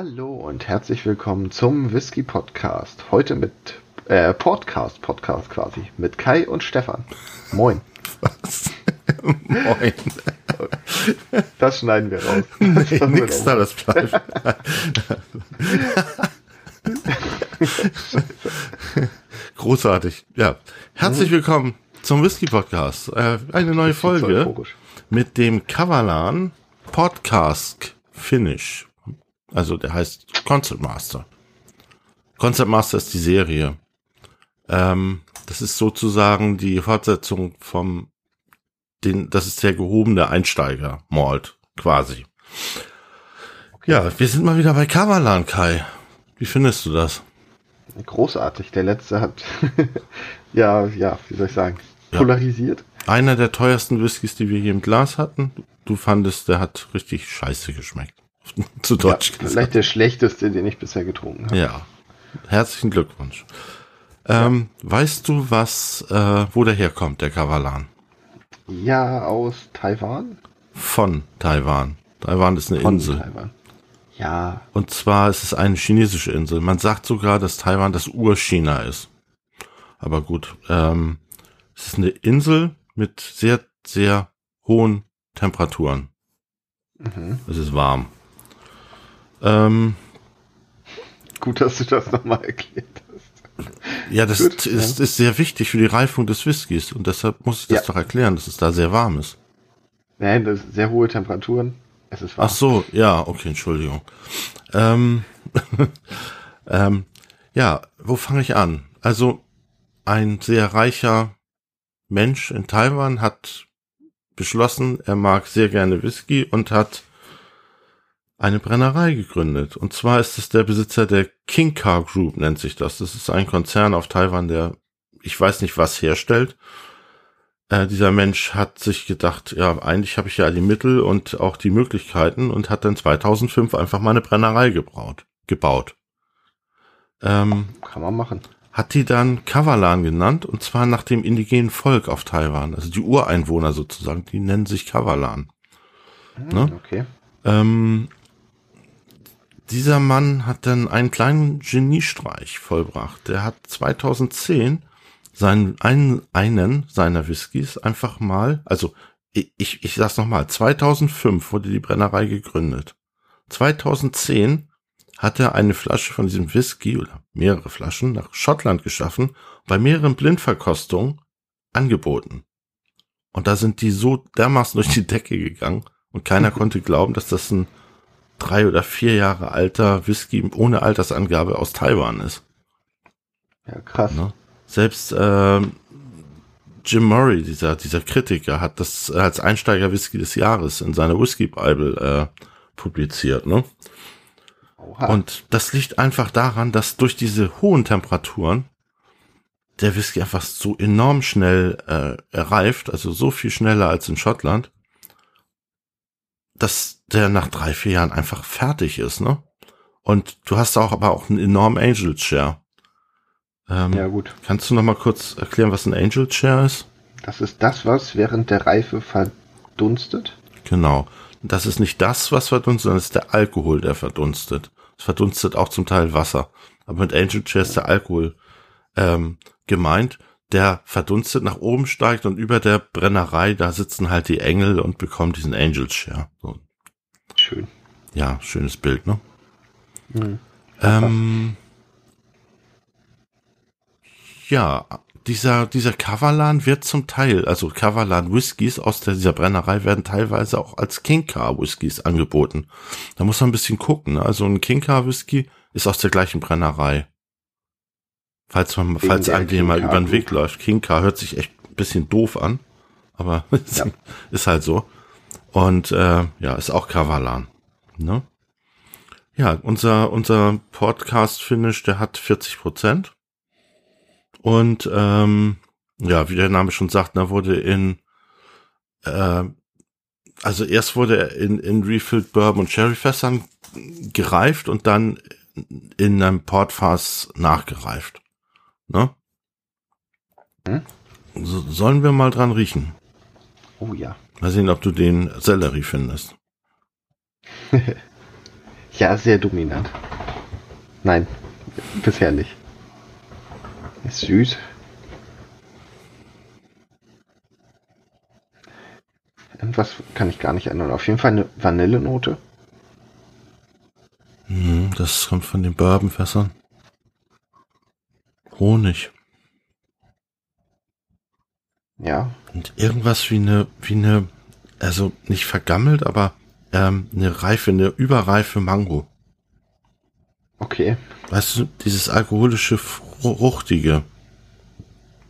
Hallo und herzlich willkommen zum Whisky Podcast. Heute mit äh, Podcast, Podcast quasi, mit Kai und Stefan. Moin. Was? Moin. Das schneiden wir raus. Nee, nix da, das bleibt. Großartig. Ja. Herzlich willkommen zum Whisky Podcast. Äh, eine neue Folge mit dem Kavalan Podcast Finish. Also der heißt Concept Master. Concept Master ist die Serie. Ähm, das ist sozusagen die Fortsetzung vom, den, das ist der gehobene Einsteiger Malt quasi. Ja, wir sind mal wieder bei Kavalan, Kai. Wie findest du das? Großartig. Der letzte hat, ja, ja, wie soll ich sagen, Ja. polarisiert. Einer der teuersten Whiskys, die wir hier im Glas hatten. Du fandest, der hat richtig scheiße geschmeckt. Zu Ja, Deutsch gesagt. vielleicht der schlechteste, den ich bisher getrunken habe. Ja. Herzlichen Glückwunsch. Ähm, weißt du, was, äh, wo der herkommt, der Kavalan? Ja, aus Taiwan? Von Taiwan. Taiwan ist eine Von Insel. Taiwan. Ja, Und zwar ist es eine chinesische Insel. Man sagt sogar, dass Taiwan das Ur-China ist. Aber gut, ähm, es ist eine Insel mit sehr, sehr hohen Temperaturen. mhm. Es ist warm. Ähm, gut, dass du das nochmal erklärt hast. ja, das Gut, ist, ja. ist sehr wichtig für die Reifung des Whiskys und deshalb muss ich das Ja. doch erklären, dass es da sehr warm ist. Nein, das sind sehr hohe Temperaturen. Es ist warm. Ach so, ja, okay, Entschuldigung. Ähm, ähm, ja, wo fange ich an? Also, ein sehr reicher Mensch in Taiwan hat beschlossen, er mag sehr gerne Whisky und hat eine Brennerei gegründet. Und zwar ist es der Besitzer der King Car Group, nennt sich das. Das ist ein Konzern auf Taiwan, der, ich weiß nicht, was herstellt. Äh, dieser Mensch hat sich gedacht, ja, eigentlich habe ich ja die Mittel und auch die Möglichkeiten und hat dann 2005 einfach mal eine Brennerei gebraut, gebaut. Ähm, Kann man machen. hat die dann Kavalan genannt und zwar nach dem indigenen Volk auf Taiwan. Also die Ureinwohner sozusagen, die nennen sich Kavalan. Hm, Ne? Okay. Ähm, dieser Mann hat dann einen kleinen Geniestreich vollbracht. Der hat 2010 seinen, einen, einen seiner Whiskys einfach mal, also ich, ich, ich sag's nochmal, 2005 wurde die Brennerei gegründet. 2010 hat er eine Flasche von diesem Whisky oder mehrere Flaschen nach Schottland geschaffen, bei mehreren Blindverkostungen angeboten. Und da sind die so dermaßen durch die Decke gegangen und keiner konnte glauben, dass das ein drei oder vier Jahre alter Whisky ohne Altersangabe aus Taiwan ist. Ja, krass. Ne? Selbst ähm, Jim Murray, dieser, dieser Kritiker, hat das als Einsteiger-Whisky des Jahres in seiner Whisky-Bible äh, publiziert. Ne? Oha. Und das liegt einfach daran, dass durch diese hohen Temperaturen der Whisky einfach so enorm schnell äh, reift, also so viel schneller als in Schottland, dass der nach drei, vier Jahren einfach fertig ist, ne? Und du hast auch aber auch einen enormen Angel Share. Ähm, ja, gut. Kannst du noch mal kurz erklären, was ein Angel Share ist? Das ist das, was während der Reife verdunstet. Genau. Das ist nicht das, was verdunstet, sondern es ist der Alkohol, der verdunstet. Es verdunstet auch zum Teil Wasser. Aber mit Angel Share ist der Alkohol ähm, gemeint, der verdunstet nach oben steigt und über der Brennerei, da sitzen halt die Engel und bekommen diesen Angel Share. So, Schön. ja, schönes Bild, ne? Hm. Ähm, ja, dieser, dieser Kavalan wird zum Teil, also Kavalan Whiskys aus der, dieser Brennerei werden teilweise auch als King Car Whiskys angeboten. Da muss man ein bisschen gucken. Ne? Also ein King Car Whisky ist aus der gleichen Brennerei. Falls man, Wegen falls einem den mal über den Weg läuft. King Car hört sich echt ein bisschen doof an, aber Ja. ist halt so. Und äh, ja, ist auch Kavalan. Ne? Ja, unser, unser Podcast-Finish, der hat 40 Prozent. Und ähm, ja, wie der Name schon sagt, da wurde in äh, also erst wurde er in, in Refilled Bourbon und Sherryfässern gereift und dann in einem Portfass nachgereift. Ne? Hm? So, sollen wir mal dran riechen? Oh ja. Mal sehen, ob du den Sellerie findest. Ja, sehr dominant. Nein, bisher nicht. Ist süß. Irgendwas kann ich gar nicht ändern. Auf jeden Fall eine Vanillenote. Hm, das kommt von den Bourbonfässern. Honig. Ja. Und irgendwas wie eine, wie eine, also nicht vergammelt, aber ähm, eine reife, eine überreife Mango. Okay. Weißt du, dieses alkoholische, fruchtige.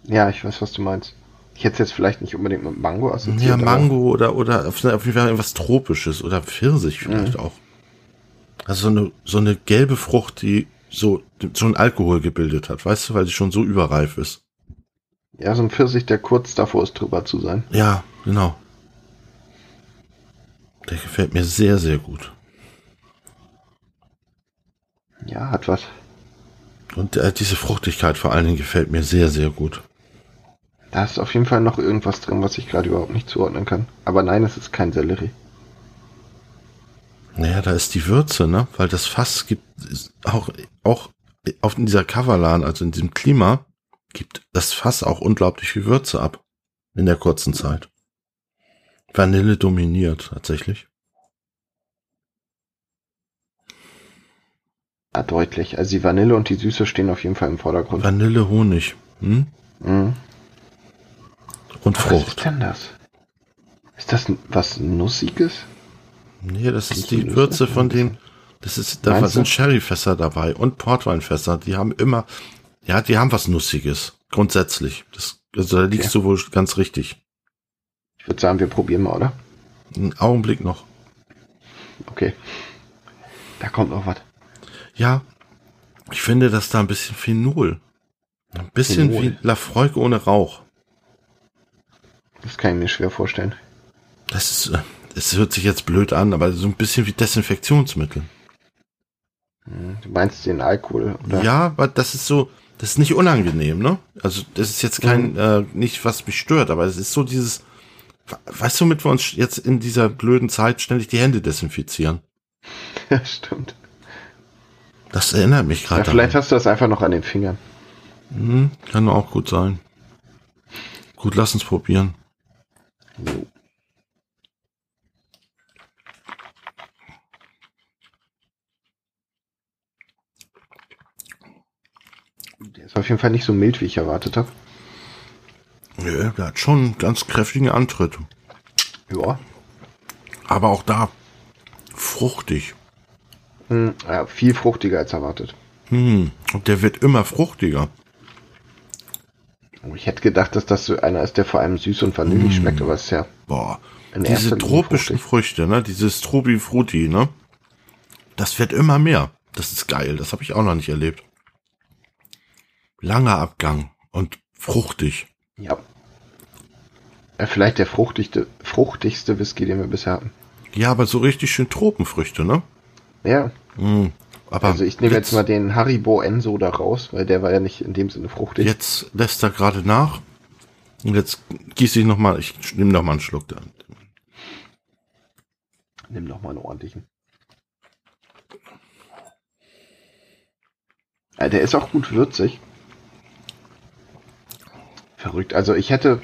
Ja, ich weiß, was du meinst. Ich hätte es jetzt vielleicht nicht unbedingt mit Mango assoziiert. Ja, Mango oder, oder auf auf jeden Fall irgendwas Tropisches oder Pfirsich vielleicht Mhm. auch. Also so eine, so eine gelbe Frucht, die so, so ein Alkohol gebildet hat, weißt du, weil sie schon so überreif ist. Ja, so ein Pfirsich, der kurz davor ist, drüber zu sein. Ja, genau. Der gefällt mir sehr, sehr gut. Ja, hat was. Und äh, diese Fruchtigkeit vor allen Dingen gefällt mir sehr, sehr gut. Da ist auf jeden Fall noch irgendwas drin, was ich gerade überhaupt nicht zuordnen kann. Aber nein, es ist kein Sellerie. Naja, da ist die Würze, ne? Weil das Fass gibt auch, auch auf in dieser Coverlan, also in diesem Klima, gibt das Fass auch unglaublich viel Würze ab. In der kurzen Zeit. Vanille dominiert tatsächlich. Ja, deutlich. Also die Vanille und die Süße stehen auf jeden Fall im Vordergrund. Vanille, Honig. Hm? Mhm. Und Was Frucht. ist denn das? Ist das was Nussiges? Nee, das ist die Würze von den, das ist, da Meinst sind? Sherryfässer dabei und Portweinfässer. Die haben immer, ja, die haben was Nussiges. Grundsätzlich. Das, also da liegst Okay. du wohl ganz richtig. Ich würde sagen, wir probieren mal, oder? Einen Augenblick noch. Okay. Da kommt noch was. Ja, ich finde, dass da ein bisschen Phenol. Ein bisschen Phenol. wie Lafroig ohne Rauch. Das kann ich mir schwer vorstellen. Das ist, äh, es hört sich jetzt blöd an, aber so ein bisschen wie Desinfektionsmittel. Mhm. Du meinst den Alkohol, oder? Ja, aber das ist so, das ist nicht unangenehm, ne? Also das ist jetzt kein, äh, nicht was mich stört, aber es ist so dieses, weißt du, mit wir uns jetzt in dieser blöden Zeit ständig die Hände desinfizieren. Ja, stimmt. Das erinnert mich Ja, gerade vielleicht daran. hast du das einfach noch an den Fingern. Hm, kann auch gut sein. Gut, lass uns probieren. Jo. Auf jeden Fall nicht so mild, wie ich erwartet habe. Ja, der hat schon einen ganz kräftigen Antritt. Ja. Aber auch da fruchtig. Hm, ja. Viel fruchtiger als erwartet. Hm, und der wird immer fruchtiger. Oh, Ich hätte gedacht, dass das so einer ist, der vor allem süß und vanillig Mm. schmeckt, aber es ist ja Boah, diese tropischen. Früchte, ne, dieses Trubi Frutti, ne, das wird immer mehr. Das ist geil, das habe ich auch noch nicht erlebt. Langer Abgang und fruchtig. Ja. ja. Vielleicht der fruchtigste, fruchtigste Whisky, den wir bisher hatten. Ja, aber so richtig schön Tropenfrüchte, ne? Ja. Hm, aber Also ich nehme jetzt mal den Haribo Enso da raus, weil der war ja nicht in dem Sinne fruchtig. Jetzt lässt er gerade nach. Und jetzt gieße ich noch mal, ich nehme noch mal einen Schluck da. Nimm noch mal einen ordentlichen. Ja, der ist auch gut würzig. Verrückt. Also ich hätte,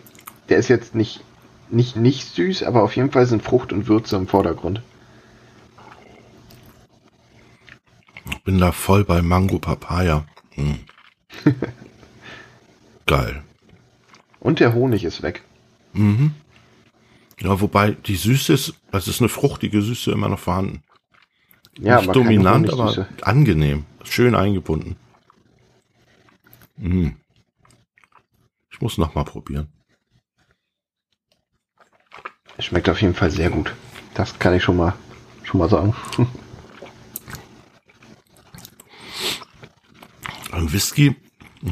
der ist jetzt nicht, nicht, nicht süß, aber auf jeden Fall sind Frucht und Würze im Vordergrund. Bin da voll bei Mango Papaya. Hm. Geil. Und der Honig ist weg. Mhm. Ja, wobei die Süße ist, also ist eine fruchtige Süße immer noch vorhanden. Ja, Nicht aber dominant, aber angenehm. Schön eingebunden. Mhm. Muss noch mal probieren. Schmeckt auf jeden Fall sehr gut. Das kann ich schon mal, schon mal sagen. Ein Whisky,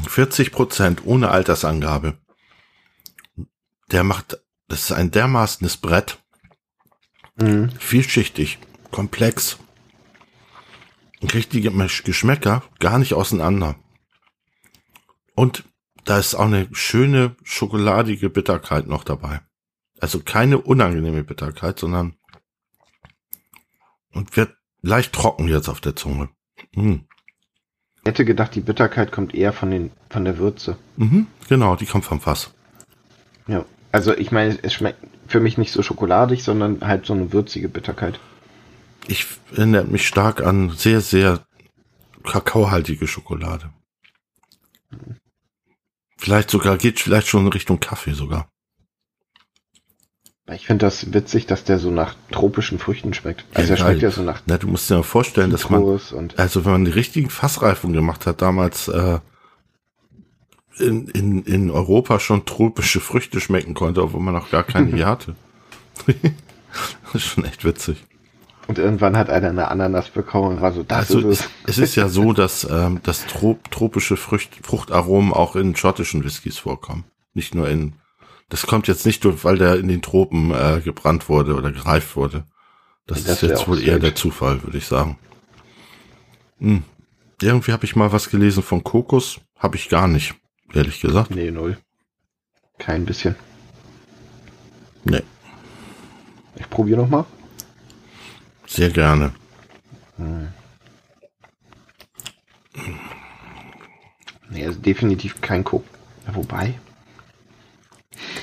40 Prozent ohne Altersangabe. Der macht, das ist ein dermaßenes Brett. Mhm. vielschichtig, komplex. Und kriegt die Gesch- Geschmäcker gar nicht auseinander. Und da ist auch eine schöne schokoladige Bitterkeit noch dabei. Also keine unangenehme Bitterkeit, sondern und wird leicht trocken jetzt auf der Zunge. Mhm. Ich hätte gedacht, die Bitterkeit kommt eher von den von der Würze. Mhm, genau, die kommt vom Fass. Ja. Also ich meine, es schmeckt für mich nicht so schokoladig, sondern halt so eine würzige Bitterkeit. Ich erinnere mich stark an sehr, sehr kakaohaltige Schokolade. Vielleicht sogar, geht vielleicht schon in Richtung Kaffee sogar. Ich finde das witzig, dass der so nach tropischen Früchten schmeckt. Also Ja, er schmeckt ja so nach Na, du musst dir mal vorstellen, dass man, also wenn man die richtigen Fassreifungen gemacht hat, damals äh, in, in, in Europa schon tropische Früchte schmecken konnte, obwohl man noch gar keine hier hatte. das ist schon echt witzig. Und irgendwann hat einer eine Ananas bekommen und war so, das Also ist es, es. ist ja so, dass ähm, dass trop, tropische Frücht, Fruchtaromen auch in schottischen Whiskys vorkommen. Nicht nur in. Das kommt jetzt nicht durch, weil der in den Tropen äh, gebrannt wurde oder gereift wurde. Das, Das ist jetzt wohl eher strange. der Zufall, würde ich sagen. Hm. Irgendwie habe ich mal was gelesen von Kokos. Habe ich gar nicht, ehrlich gesagt. Nee, null. Kein bisschen. Nee, Ich probiere noch mal. Sehr gerne. Nee, also definitiv kein. Ja, wobei,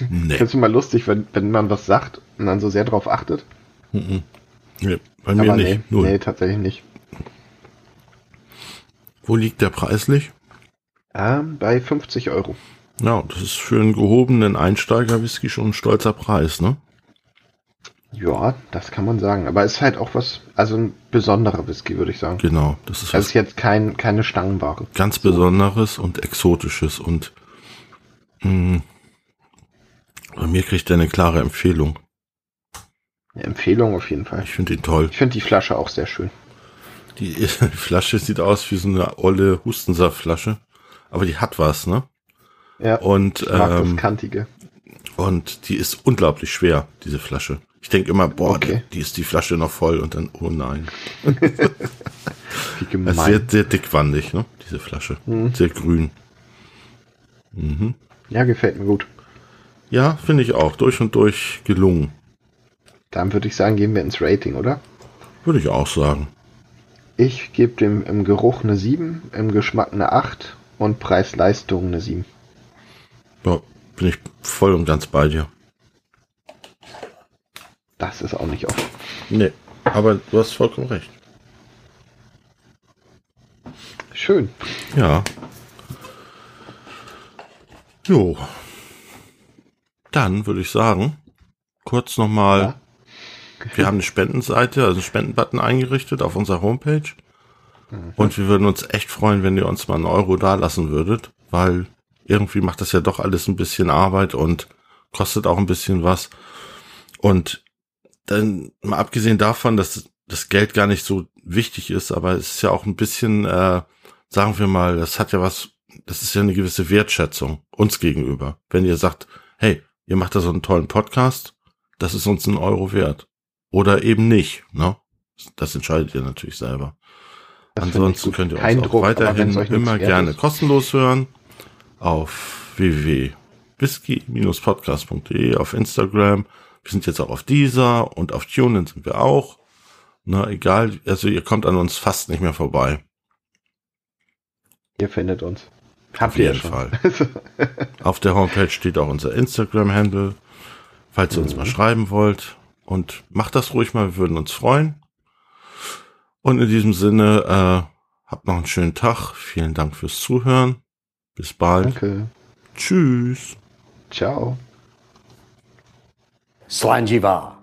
Nee. findest du mal lustig, wenn, wenn man was sagt und dann so sehr drauf achtet? nee bei mir Aber nicht. nee, Null. nee, tatsächlich nicht. Wo liegt der preislich? Ähm, bei 50 Euro. Ja, das ist für einen gehobenen Einsteiger-Whisky schon ein stolzer Preis, ne? Ja, das kann man sagen. Aber es ist halt auch was, also ein besonderer Whisky, würde ich sagen. Genau, das ist Das ist jetzt kein, keine Stangenware. ganz Besonderes und Exotisches und mh, bei mir kriegt er eine klare Empfehlung. Eine Empfehlung auf jeden Fall. Ich finde ihn toll. Ich finde die Flasche auch sehr schön. Die Flasche sieht aus wie so eine olle Hustensaftflasche, aber die hat was, ne? Ja, Und ich mag das ähm, Kantige. und die ist unglaublich schwer, diese Flasche. Ich denke immer, boah, Okay. die, die ist die Flasche noch voll und dann, oh nein. Wie gemein. Sehr, sehr dickwandig, ne? Diese Flasche. Mhm. Sehr grün. Mhm. ja, gefällt mir gut. Ja, finde ich auch. Durch und durch gelungen. Dann würde ich sagen, gehen wir ins Rating, oder? Würde ich auch sagen. Ich gebe dem im Geruch eine 7, im Geschmack eine 8 und Preis-Leistung eine 7. Ja, bin ich voll und ganz bei dir. Das ist auch nicht oft. Nee, aber du hast vollkommen recht. Schön. Ja. Jo. Dann würde ich sagen, kurz nochmal, Ja. wir haben eine Spendenseite, also einen Spendenbutton eingerichtet auf unserer Homepage. Und wir würden uns echt freuen, wenn ihr uns mal einen Euro da lassen würdet, weil irgendwie macht das ja doch alles ein bisschen Arbeit und kostet auch ein bisschen was. Und dann mal abgesehen davon, dass das Geld gar nicht so wichtig ist, aber es ist ja auch ein bisschen, äh, sagen wir mal, das hat ja was, das ist ja eine gewisse Wertschätzung uns gegenüber. Wenn ihr sagt, hey, ihr macht da so einen tollen Podcast, das ist uns ein Euro wert. Oder eben nicht, ne? Das entscheidet ihr natürlich selber. Das Ansonsten könnt ihr Kein uns auch Druck, weiterhin immer gerne ist. kostenlos hören auf www.whisky-podcast.de auf Instagram. Wir sind jetzt auch auf dieser und auf TuneIn sind wir auch. Na, egal, also ihr kommt an uns fast nicht mehr vorbei. Ihr findet uns. Habt Auf jeden schon. Fall. Auf der Homepage steht auch unser Instagram-Handle, falls ihr uns mal schreiben wollt. Und macht das ruhig mal, wir würden uns freuen. Und in diesem Sinne, äh, habt noch einen schönen Tag. Vielen Dank fürs Zuhören. Bis bald. Danke. Tschüss. Ciao. 算计吧。